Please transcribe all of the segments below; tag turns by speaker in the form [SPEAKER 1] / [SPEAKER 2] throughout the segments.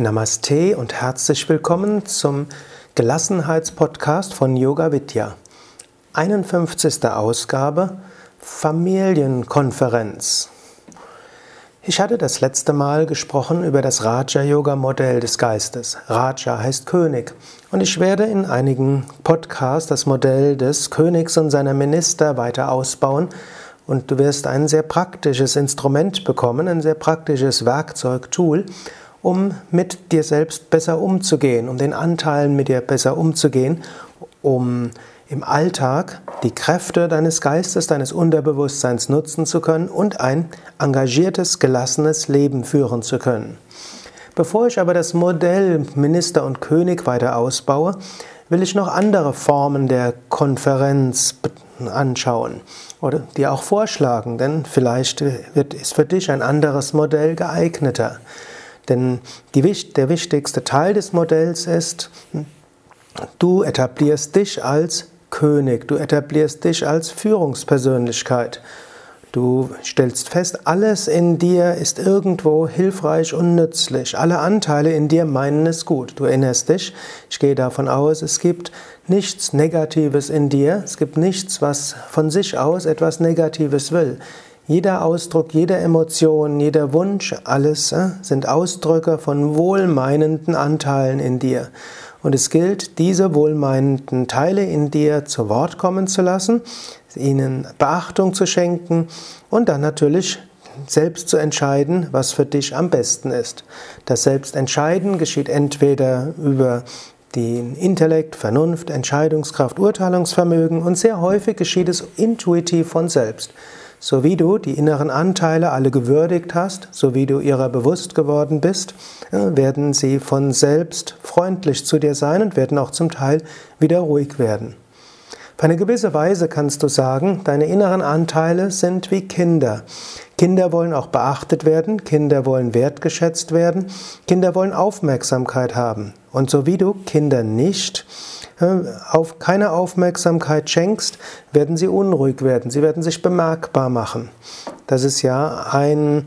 [SPEAKER 1] Namaste und herzlich willkommen zum Gelassenheitspodcast von Yoga Vidya. 51. Ausgabe Familienkonferenz. Ich hatte das letzte Mal gesprochen über das Raja-Yoga-Modell des Geistes. Raja heißt König. Und ich werde in einigen Podcasts das Modell des Königs und seiner Minister weiter ausbauen. Und du wirst ein sehr praktisches Instrument bekommen, ein sehr praktisches Werkzeug, Tool, um mit dir selbst besser umzugehen, um den Anteilen mit dir besser umzugehen, um im Alltag die Kräfte deines Geistes, deines Unterbewusstseins nutzen zu können und ein engagiertes, gelassenes Leben führen zu können. Bevor ich aber das Modell Minister und König weiter ausbaue, will ich noch andere Formen der Konferenz anschauen oder dir auch vorschlagen, denn vielleicht wird, ist für dich ein anderes Modell geeigneter. Denn die, der wichtigste Teil des Modells ist, du etablierst dich als König, du etablierst dich als Führungspersönlichkeit. Du stellst fest, alles in dir ist irgendwo hilfreich und nützlich. Alle Anteile in dir meinen es gut. Du erinnerst dich, ich gehe davon aus, es gibt nichts Negatives in dir. Es gibt nichts, was von sich aus etwas Negatives will. Jeder Ausdruck, jede Emotion, jeder Wunsch, alles äh, sind Ausdrücke von wohlmeinenden Anteilen in dir. Und es gilt, diese wohlmeinenden Teile in dir zu Wort kommen zu lassen, ihnen Beachtung zu schenken und dann natürlich selbst zu entscheiden, was für dich am besten ist. Das Selbstentscheiden geschieht entweder über den Intellekt, Vernunft, Entscheidungskraft, Urteilungsvermögen und sehr häufig geschieht es intuitiv von selbst. So wie du die inneren Anteile alle gewürdigt hast, so wie du ihrer bewusst geworden bist, äh, werden sie von selbst freundlich zu dir sein und werden auch zum Teil wieder ruhig werden. Auf eine gewisse Weise kannst du sagen, deine inneren Anteile sind wie Kinder. Kinder wollen auch beachtet werden, Kinder wollen wertgeschätzt werden, Kinder wollen Aufmerksamkeit haben. Und so wie du Kinder nicht auf keine Aufmerksamkeit schenkst, werden sie unruhig werden, sie werden sich bemerkbar machen. Das ist ja ein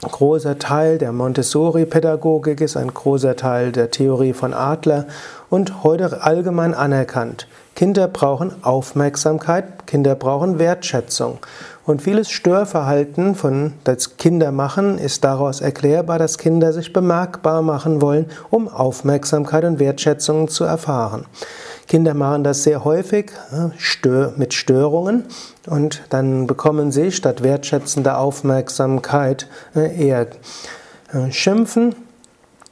[SPEAKER 1] großer Teil der Montessori-Pädagogik, ist ein großer Teil der Theorie von Adler und heute allgemein anerkannt. Kinder brauchen Aufmerksamkeit, Kinder brauchen Wertschätzung. Und vieles Störverhalten, von das Kinder machen, ist daraus erklärbar, dass Kinder sich bemerkbar machen wollen, um Aufmerksamkeit und Wertschätzung zu erfahren. Kinder machen das sehr häufig mit Störungen und dann bekommen sie statt wertschätzender Aufmerksamkeit äh, eher äh, Schimpfen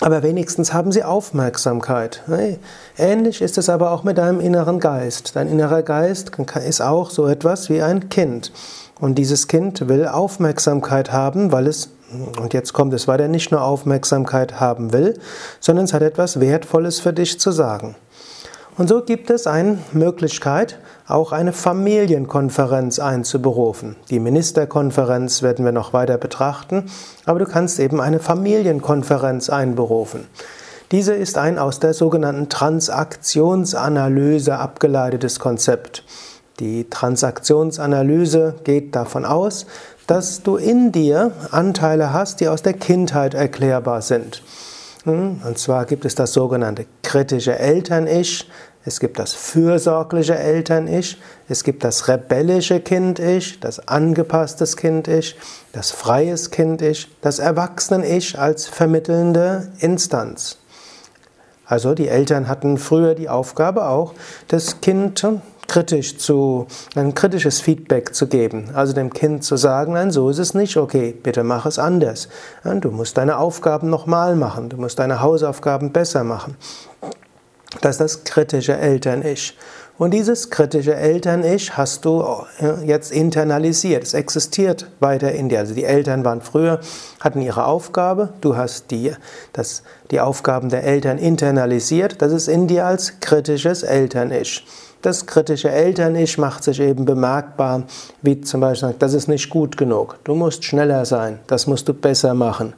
[SPEAKER 1] aber wenigstens haben sie Aufmerksamkeit. Ähnlich ist es aber auch mit deinem inneren Geist. Dein innerer Geist ist auch so etwas wie ein Kind. Und dieses Kind will Aufmerksamkeit haben, weil es, und jetzt kommt es weiter, nicht nur Aufmerksamkeit haben will, sondern es hat etwas Wertvolles für dich zu sagen. Und so gibt es eine Möglichkeit, auch eine Familienkonferenz einzuberufen. Die Ministerkonferenz werden wir noch weiter betrachten, aber du kannst eben eine Familienkonferenz einberufen. Diese ist ein aus der sogenannten Transaktionsanalyse abgeleitetes Konzept. Die Transaktionsanalyse geht davon aus, dass du in dir Anteile hast, die aus der Kindheit erklärbar sind. Und zwar gibt es das sogenannte kritische Eltern-Ich, es gibt das fürsorgliche Eltern-Ich, es gibt das rebellische Kind-Ich, das angepasstes Kind-Ich, das freies Kind-Ich, das Erwachsenen-Ich als vermittelnde Instanz. Also die Eltern hatten früher die Aufgabe auch, das Kind kritisch zu, ein kritisches Feedback zu geben. Also dem Kind zu sagen, nein, so ist es nicht, okay, bitte mach es anders. Du musst deine Aufgaben nochmal machen, du musst deine Hausaufgaben besser machen. Das ist das kritische Eltern-Ich. Und dieses kritische Eltern-Ich hast du äh, jetzt internalisiert. Es existiert weiter in dir. Also die Eltern waren früher, hatten ihre Aufgabe. Du hast die, das, die Aufgaben der Eltern internalisiert. Das ist in dir als kritisches Eltern-Ich. Das kritische Eltern-Ich macht sich eben bemerkbar, wie zum Beispiel, das ist nicht gut genug. Du musst schneller sein. Das musst du besser machen.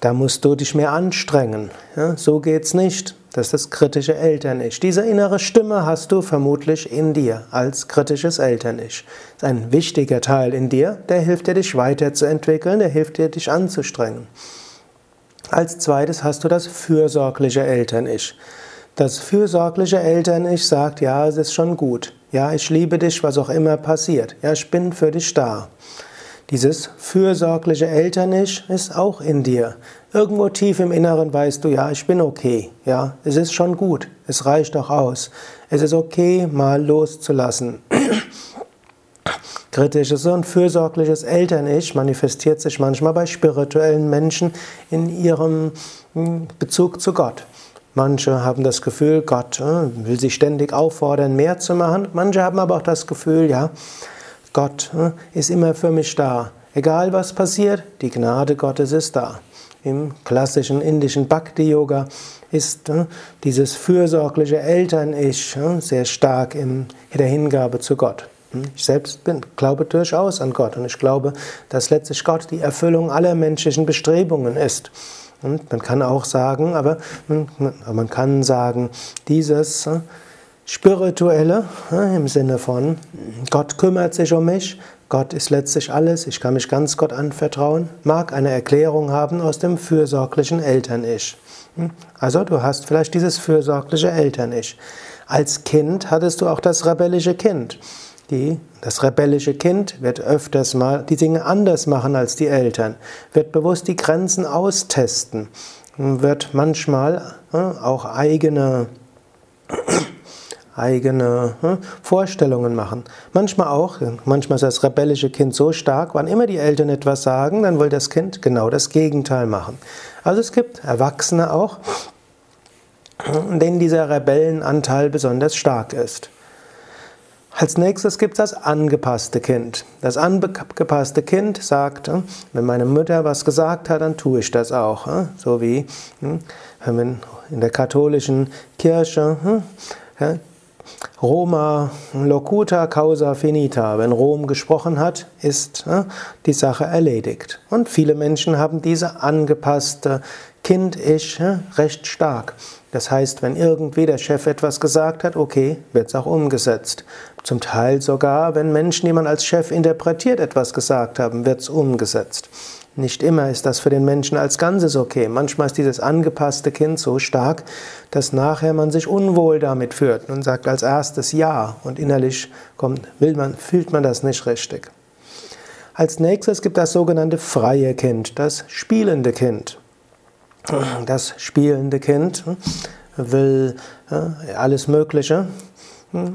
[SPEAKER 1] Da musst du dich mehr anstrengen. So geht's nicht. Das ist das kritische Eltern-Ich. Diese innere Stimme hast du vermutlich in dir als kritisches Eltern-Ich. Das ist ein wichtiger Teil in dir, der hilft dir, dich weiterzuentwickeln, der hilft dir, dich anzustrengen. Als zweites hast du das fürsorgliche Eltern-Ich. Das fürsorgliche Eltern-Ich sagt, ja, es ist schon gut. Ja, ich liebe dich, was auch immer passiert. Ja, ich bin für dich da. Dieses fürsorgliche Eltern-Ich ist auch in dir. Irgendwo tief im Inneren weißt du, ja, ich bin okay. Ja, es ist schon gut. Es reicht auch aus. Es ist okay, mal loszulassen. Kritisches und fürsorgliches Eltern-Ich manifestiert sich manchmal bei spirituellen Menschen in ihrem hm, Bezug zu Gott. Manche haben das Gefühl, Gott äh, will sie ständig auffordern, mehr zu machen. Manche haben aber auch das Gefühl, ja, Gott äh, ist immer für mich da. Egal was passiert, die Gnade Gottes ist da. Im klassischen indischen Bhakti-Yoga ist äh, dieses fürsorgliche Eltern-Ich sehr stark in der Hingabe zu Gott. Ich selbst bin, glaube durchaus an Gott und ich glaube, dass letztlich Gott die Erfüllung aller menschlichen Bestrebungen ist. Und man kann auch sagen, aber man kann sagen, dieses äh, Spirituelle äh, im Sinne von Gott kümmert sich um mich, Gott ist letztlich alles, ich kann mich ganz Gott anvertrauen, mag eine Erklärung haben aus dem fürsorglichen Eltern-Ich. Hm? Also du hast vielleicht dieses fürsorgliche Eltern-Ich. Als Kind hattest du auch das rebellische Kind. Die, das rebellische Kind wird öfters mal die Dinge anders machen als die Eltern, wird bewusst die Grenzen austesten, wird manchmal äh, auch eigene, eigene äh, Vorstellungen machen. Manchmal auch, manchmal ist das rebellische Kind so stark, wann immer die Eltern etwas sagen, dann will das Kind genau das Gegenteil machen. Also es gibt Erwachsene auch, denen dieser Rebellenanteil besonders stark ist. Als nächstes gibt es das angepasste Kind. Das angepasste Kind sagt, hm, wenn meine Mutter was gesagt hat, dann tue ich das auch. Hm, so wie hm, in der katholischen Kirche Roma locuta causa finita. Wenn Rom gesprochen hat, ist die Sache erledigt. Und viele Menschen haben diese angepasste Kind-Ich recht stark. Das heißt, wenn irgendwie der Chef etwas gesagt hat, okay, wird es auch umgesetzt. Zum Teil sogar, wenn Menschen, die man als Chef interpretiert, etwas gesagt haben, wird es umgesetzt. Nicht immer ist das für den Menschen als Ganzes okay. Manchmal ist dieses angepasste Kind so stark, dass nachher man sich unwohl damit führt und sagt als erstes Ja und innerlich kommt, will man, fühlt man das nicht richtig. Als nächstes gibt das sogenannte freie Kind, das spielende Kind. Das spielende Kind will alles Mögliche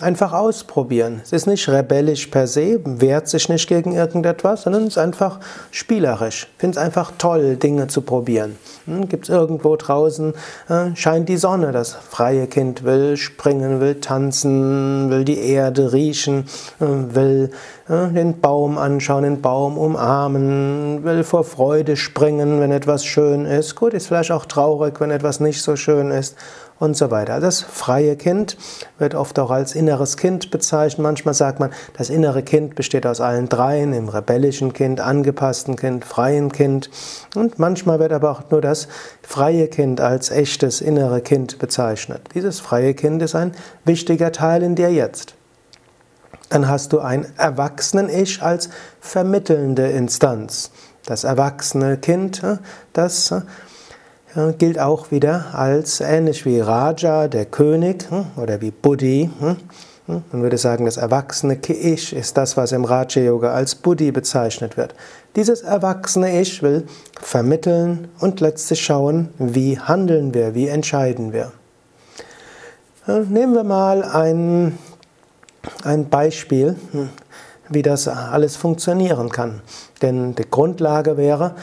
[SPEAKER 1] einfach ausprobieren. Es ist nicht rebellisch per se, wehrt sich nicht gegen irgendetwas, sondern es ist einfach spielerisch. Ich finde es einfach toll, Dinge zu probieren. Hm, Gibt es irgendwo draußen, äh, scheint die Sonne, das freie Kind will springen, will tanzen, will die Erde riechen, äh, will äh, den Baum anschauen, den Baum umarmen, will vor Freude springen, wenn etwas schön ist. Gut, ist vielleicht auch traurig, wenn etwas nicht so schön ist und so weiter. Das freie Kind wird oft auch als inneres Kind bezeichnet. Manchmal sagt man, das innere Kind besteht aus allen dreien, im rebellischen Kind, angepassten Kind, freien Kind. Und manchmal wird aber auch nur das freie Kind als echtes innere Kind bezeichnet. Dieses freie Kind ist ein wichtiger Teil in dir jetzt. Dann hast du ein Erwachsenen-Ich als vermittelnde Instanz. Das erwachsene Kind, das gilt auch wieder als ähnlich wie Raja, der König, hm, oder wie Buddhi. Hm, hm. Man würde sagen, das erwachsene Ich ist das, was im Raja Yoga als Buddhi bezeichnet wird. Dieses erwachsene Ich will vermitteln und letztlich schauen, wie handeln wir, wie entscheiden wir. Nehmen wir mal ein, ein Beispiel, wie das alles funktionieren kann. Denn die Grundlage wäre,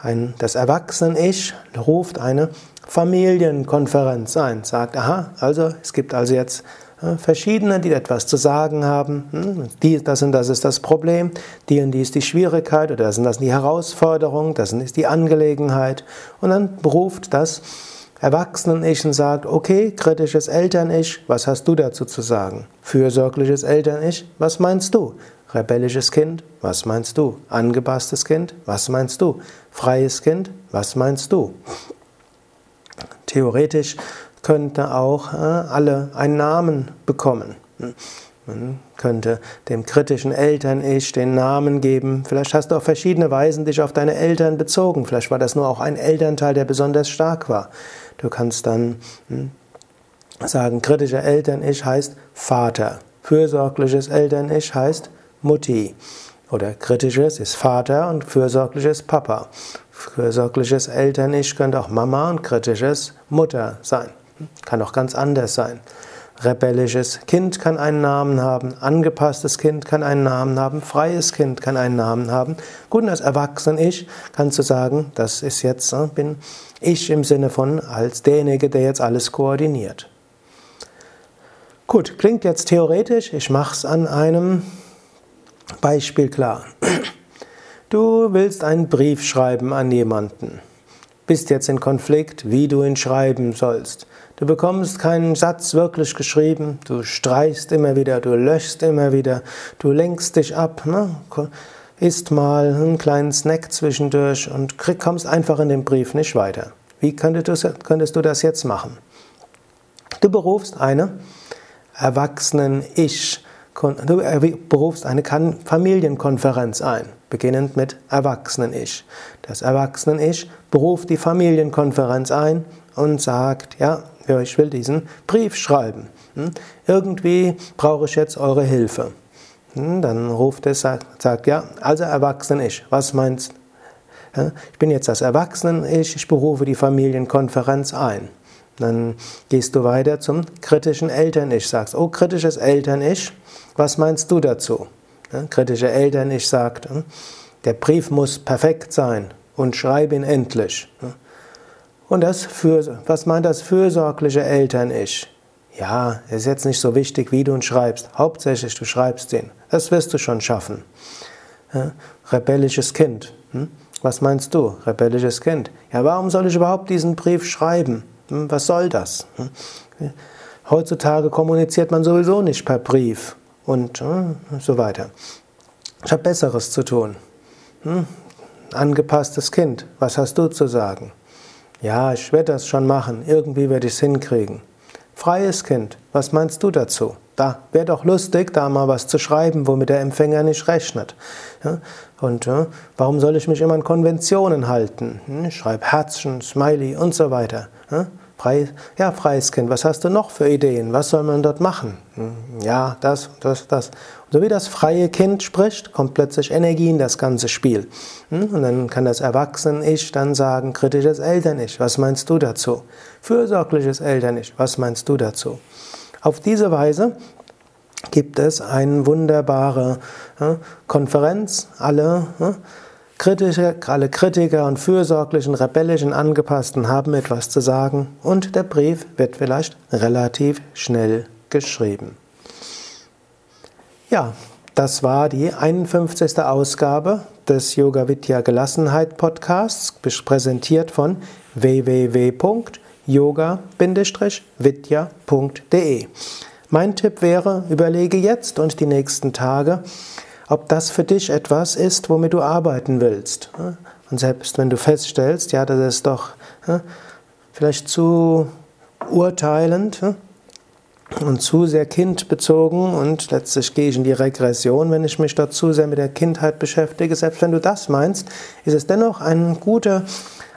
[SPEAKER 1] ein, das Erwachsenen-Ich ruft eine Familienkonferenz ein, sagt, aha, also es gibt also jetzt äh, verschiedene, die etwas zu sagen haben. Hm, die, das und das ist das Problem, die und die ist die Schwierigkeit oder das und das ist die Herausforderung, das ist die Angelegenheit. Und dann ruft das Erwachsenen-Ich und sagt, okay, kritisches Eltern-Ich, was hast du dazu zu sagen? Fürsorgliches Eltern-Ich, was meinst du? Rebellisches Kind, was meinst du? Angepasstes Kind, was meinst du? Freies Kind, was meinst du? Theoretisch könnte auch äh, alle einen Namen bekommen. Man könnte dem kritischen Eltern-Ich den Namen geben. Vielleicht hast du auf verschiedene Weisen dich auf deine Eltern bezogen. Vielleicht war das nur auch ein Elternteil, der besonders stark war. Du kannst dann hm, sagen, kritischer Eltern-Ich heißt Vater. Fürsorgliches Eltern-Ich heißt Mutti. Oder kritisches ist Vater und fürsorgliches Papa. Fürsorgliches Eltern-Ich könnte auch Mama und kritisches Mutter sein. Kann auch ganz anders sein. Rebellisches Kind kann einen Namen haben, angepasstes Kind kann einen Namen haben, freies Kind kann einen Namen haben. Gut, und als Erwachsen-Ich kannst du sagen, das ist jetzt, äh, bin ich im Sinne von als derjenige, der jetzt alles koordiniert. Gut, klingt jetzt theoretisch, ich mache es an einem Beispiel klar. Du willst einen Brief schreiben an jemanden, bist jetzt in Konflikt, wie du ihn schreiben sollst. Du bekommst keinen Satz wirklich geschrieben, du streichst immer wieder, du löschst immer wieder, du lenkst dich ab, ne? isst mal einen kleinen Snack zwischendurch und krieg, kommst einfach in den Brief nicht weiter. Wie könntest du, das jetzt machen? Du berufst eine Erwachsenen-Ich, du berufst eine Familienkonferenz ein, beginnend mit Erwachsenen-Ich. Das Erwachsenen-Ich beruft die Familienkonferenz ein und sagt, ja, ich will diesen Brief schreiben. Hm? Irgendwie brauche ich jetzt eure Hilfe. Hm? Dann ruft es, sagt, ja, also Erwachsenen-Ich, was meinst du? Ich bin jetzt das Erwachsenen-Ich, ich berufe die Familienkonferenz ein. Dann gehst du weiter zum kritischen Eltern-Ich, sagst, oh, kritisches Eltern-Ich, was meinst du dazu? Kritische Eltern-Ich sagt, hm, der Brief muss perfekt sein und schreib ihn endlich. Und das für, was meint das fürsorgliche Eltern-Ich? Ja, ist jetzt nicht so wichtig, wie du ihn schreibst. Hauptsächlich, du schreibst ihn. Das wirst du schon schaffen. Ja, rebellisches Kind. Hm? Was meinst du, rebellisches Kind? Ja, warum soll ich überhaupt diesen Brief schreiben? Hm, was soll das? Hm? Heutzutage kommuniziert man sowieso nicht per Brief und hm, so weiter. Ich habe Besseres zu tun. Hm? Angepasstes Kind, was hast du zu sagen? Ja, ich werde das schon machen. Irgendwie werde ich es hinkriegen. Freies Kind, was meinst du dazu? Da wäre doch lustig, da mal was zu schreiben, womit der Empfänger nicht rechnet. Ja? Und ja, warum soll ich mich immer an Konventionen halten? Hm, ich schreibe Herzchen, Smiley und so weiter. Ja? Ja, freies Kind, was hast du noch für Ideen? Was soll man dort machen? Hm, ja, das, das, das. Und so wie das freie Kind spricht, kommt plötzlich Energie in das ganze Spiel. Hm, und dann kann das Erwachsenen-Ich dann sagen, kritisches Eltern-Ich, was meinst du dazu? Fürsorgliches Eltern-Ich, was meinst du dazu? Auf diese Weise gibt es eine wunderbare Konferenz, alle Kritiker, alle Kritiker und fürsorglichen, rebellischen Angepassten haben etwas zu sagen und der Brief wird vielleicht relativ schnell geschrieben. Ja, das war die 51. Ausgabe des Yoga Vidya Gelassenheit Podcasts, präsentiert von www.yoga-vidya.de. Mein Tipp wäre, überlege jetzt und die nächsten Tage, ob das für dich etwas ist, womit du arbeiten willst. Und selbst wenn du feststellst, ja, das ist doch vielleicht zu urteilend und zu sehr kindbezogen und letztlich gehe ich in die Regression, wenn ich mich dort zu sehr mit der Kindheit beschäftige. Selbst wenn du das meinst, ist es dennoch eine gute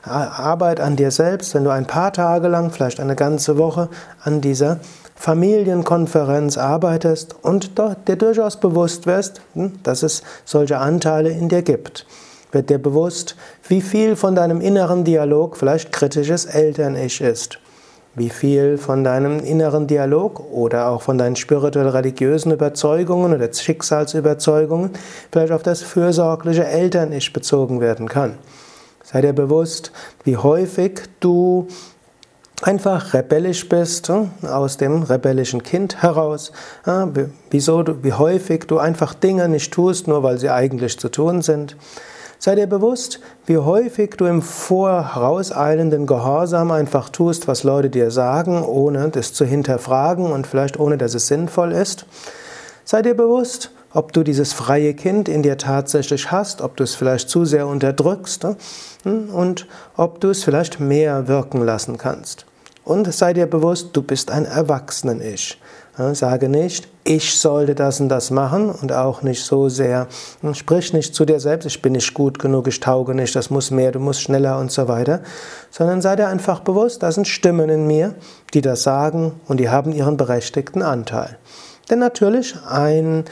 [SPEAKER 1] Arbeit an dir selbst, wenn du ein paar Tage lang, vielleicht eine ganze Woche an dieser Familienkonferenz arbeitest und dir durchaus bewusst wirst, hm, dass es solche Anteile in dir gibt. Wird dir bewusst, wie viel von deinem inneren Dialog vielleicht kritisches Eltern-Ich ist. Wie viel von deinem inneren Dialog oder auch von deinen spirituell-religiösen Überzeugungen oder Schicksalsüberzeugungen vielleicht auf das fürsorgliche Eltern-Ich bezogen werden kann. Sei dir bewusst, wie häufig du einfach rebellisch bist, hm, aus dem rebellischen Kind heraus, wieso du, wie häufig du einfach Dinge nicht tust, nur weil sie eigentlich zu tun sind. Sei dir bewusst, wie häufig du im vorauseilenden Gehorsam einfach tust, was Leute dir sagen, ohne das zu hinterfragen und vielleicht ohne, dass es sinnvoll ist. Sei dir bewusst, ob du dieses freie Kind in dir tatsächlich hast, ob du es vielleicht zu sehr unterdrückst hm, und ob du es vielleicht mehr wirken lassen kannst. Und sei dir bewusst, du bist ein Erwachsenen-Ich. Sage nicht, ich sollte das und das machen und auch nicht so sehr, sprich nicht zu dir selbst, ich bin nicht gut genug, ich tauge nicht, das muss mehr, du musst schneller und so weiter, sondern sei dir einfach bewusst, da sind Stimmen in mir, die das sagen und die haben ihren berechtigten Anteil. Denn natürlich ein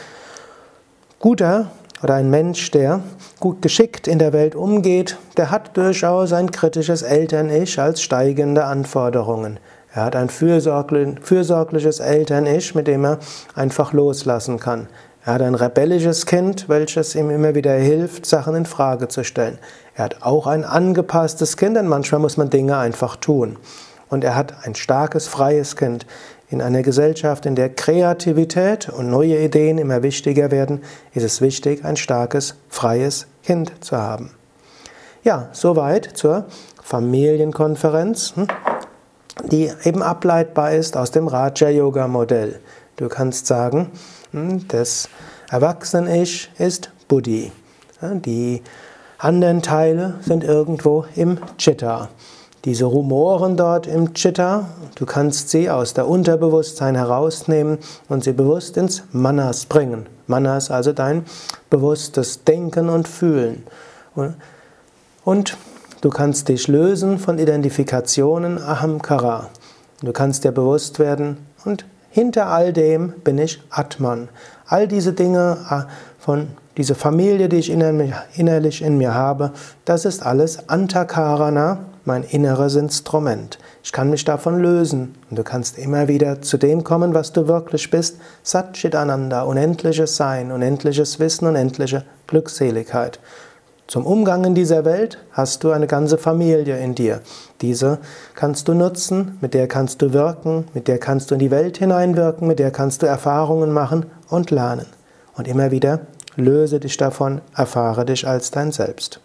[SPEAKER 1] guter oder ein Mensch, der gut geschickt in der Welt umgeht, der hat durchaus ein kritisches Eltern-Ich als steigende Anforderungen. Er hat ein fürsorgliches Eltern-Ich, mit dem er einfach loslassen kann. Er hat ein rebellisches Kind, welches ihm immer wieder hilft, Sachen in Frage zu stellen. Er hat auch ein angepasstes Kind, denn manchmal muss man Dinge einfach tun. Und er hat ein starkes, freies Kind. In einer Gesellschaft, in der Kreativität und neue Ideen immer wichtiger werden, ist es wichtig, ein starkes, freies Kind zu haben. Ja, soweit zur Familienkonferenz. Hm? die eben ableitbar ist aus dem Raja-Yoga-Modell. Du kannst sagen, hm, das Erwachsenen-Ich ist Buddhi. Die anderen Teile sind irgendwo im Chitta. Diese Rumoren dort im Chitta, du kannst sie aus der Unterbewusstsein herausnehmen und sie bewusst ins Manas bringen. Manas also dein bewusstes Denken und Fühlen. Und Du kannst dich lösen von Identifikationen Ahamkara. Du kannst dir bewusst werden und hinter all dem bin ich Atman. All diese Dinge ah, von diese Familie, die ich innerlich in mir habe, das ist alles Antakarana, mein inneres Instrument. Ich kann mich davon lösen und du kannst immer wieder zu dem kommen, was du wirklich bist. Satchitananda, unendliches Sein, unendliches Wissen, unendliche Glückseligkeit. Zum Umgang in dieser Welt hast du eine ganze Familie in dir. Diese kannst du nutzen, mit der kannst du wirken, mit der kannst du in die Welt hineinwirken, mit der kannst du Erfahrungen machen und lernen. Und immer wieder löse dich davon, erfahre dich als dein Selbst.